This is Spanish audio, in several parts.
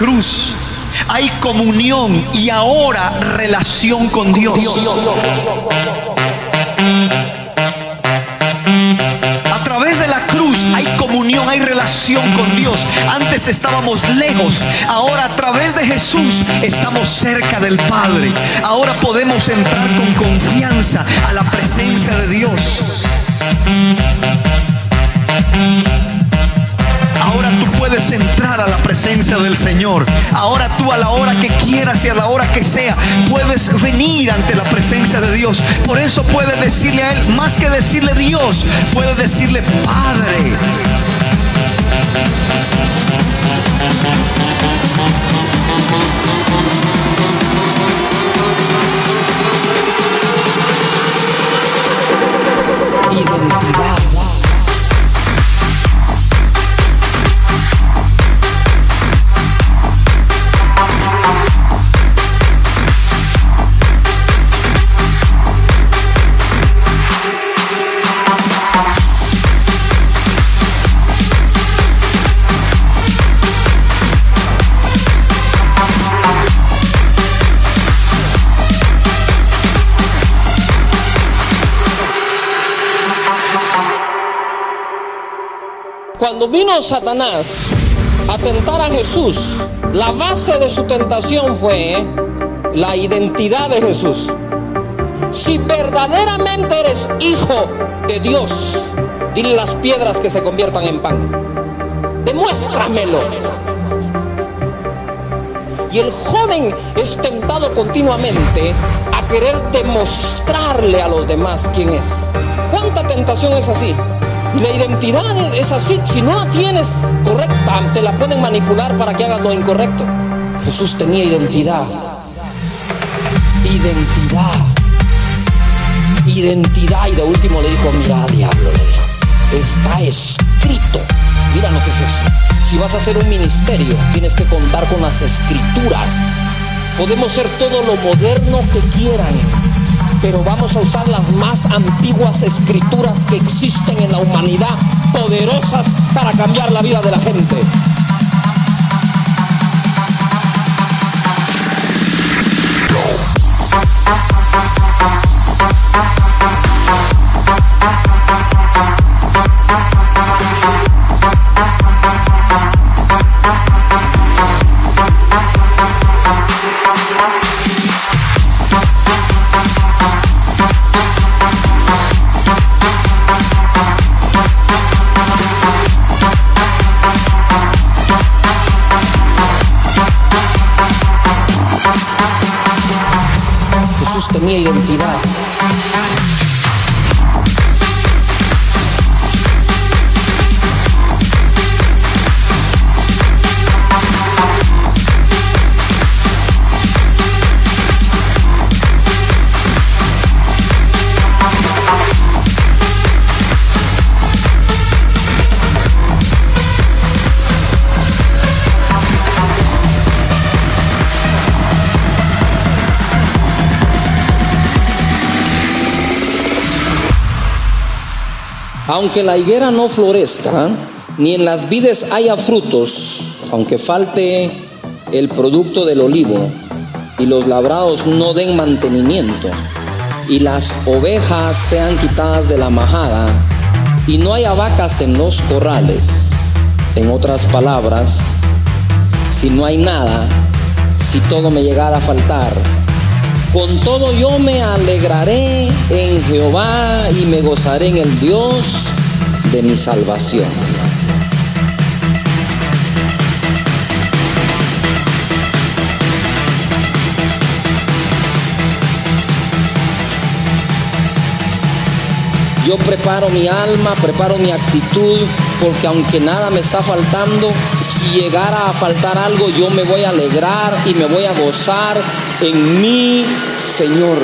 cruz hay comunión y ahora relación con Dios. A través de la cruz hay comunión, hay relación con Dios. Antes estábamos lejos, ahora a través de Jesús estamos cerca del Padre. Ahora podemos entrar con confianza a la presencia de Dios. Puedes entrar a la presencia del Señor. Ahora tú a la hora que quieras y a la hora que sea, puedes venir ante la presencia de Dios. Por eso puedes decirle a Él, más que decirle Dios, puedes decirle Padre. Identidad. Cuando vino Satanás a tentar a Jesús, la base de su tentación fue la identidad de Jesús. Si verdaderamente eres hijo de Dios, dile las piedras que se conviertan en pan. Demuéstramelo. Y el joven es tentado continuamente a querer demostrarle a los demás quién es. ¿Cuánta tentación es así? La identidad es así. Si no la tienes correcta, te la pueden manipular para que hagas lo incorrecto. Jesús tenía identidad. Identidad. Identidad. Y de último le dijo, mira, diablo, le dijo, está escrito. Mira lo que es eso. Si vas a hacer un ministerio, tienes que contar con las escrituras. Podemos ser todo lo moderno que quieran, pero vamos a usar las más antiguas escrituras que existen en la humanidad, poderosas para cambiar la vida de la gente. Tenía identidad. Aunque la higuera no florezca, ni en las vides haya frutos, aunque falte el producto del olivo, y los labrados no den mantenimiento, y las ovejas sean quitadas de la majada, y no haya vacas en los corrales. En otras palabras, si no hay nada, si todo me llegara a faltar, con todo yo me alegraré en Jehová y me gozaré en el Dios de mi salvación. Yo preparo mi alma, preparo mi actitud, porque aunque nada me está faltando, si llegara a faltar algo, yo me voy a alegrar y me voy a gozar en mi Señor.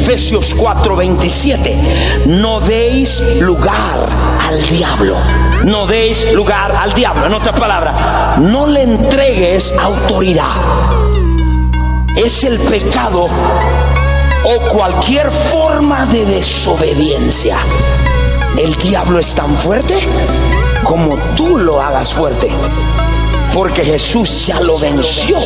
Efesios 4:27, no deis lugar al diablo. No deis lugar al diablo. En otras palabras, no le entregues autoridad. Es el pecado o cualquier forma de desobediencia. El diablo es tan fuerte como tú lo hagas fuerte. Porque Jesús ya lo venció.